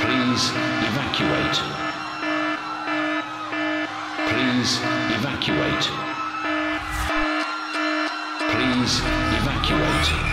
Please evacuate. Please evacuate. Please evacuate.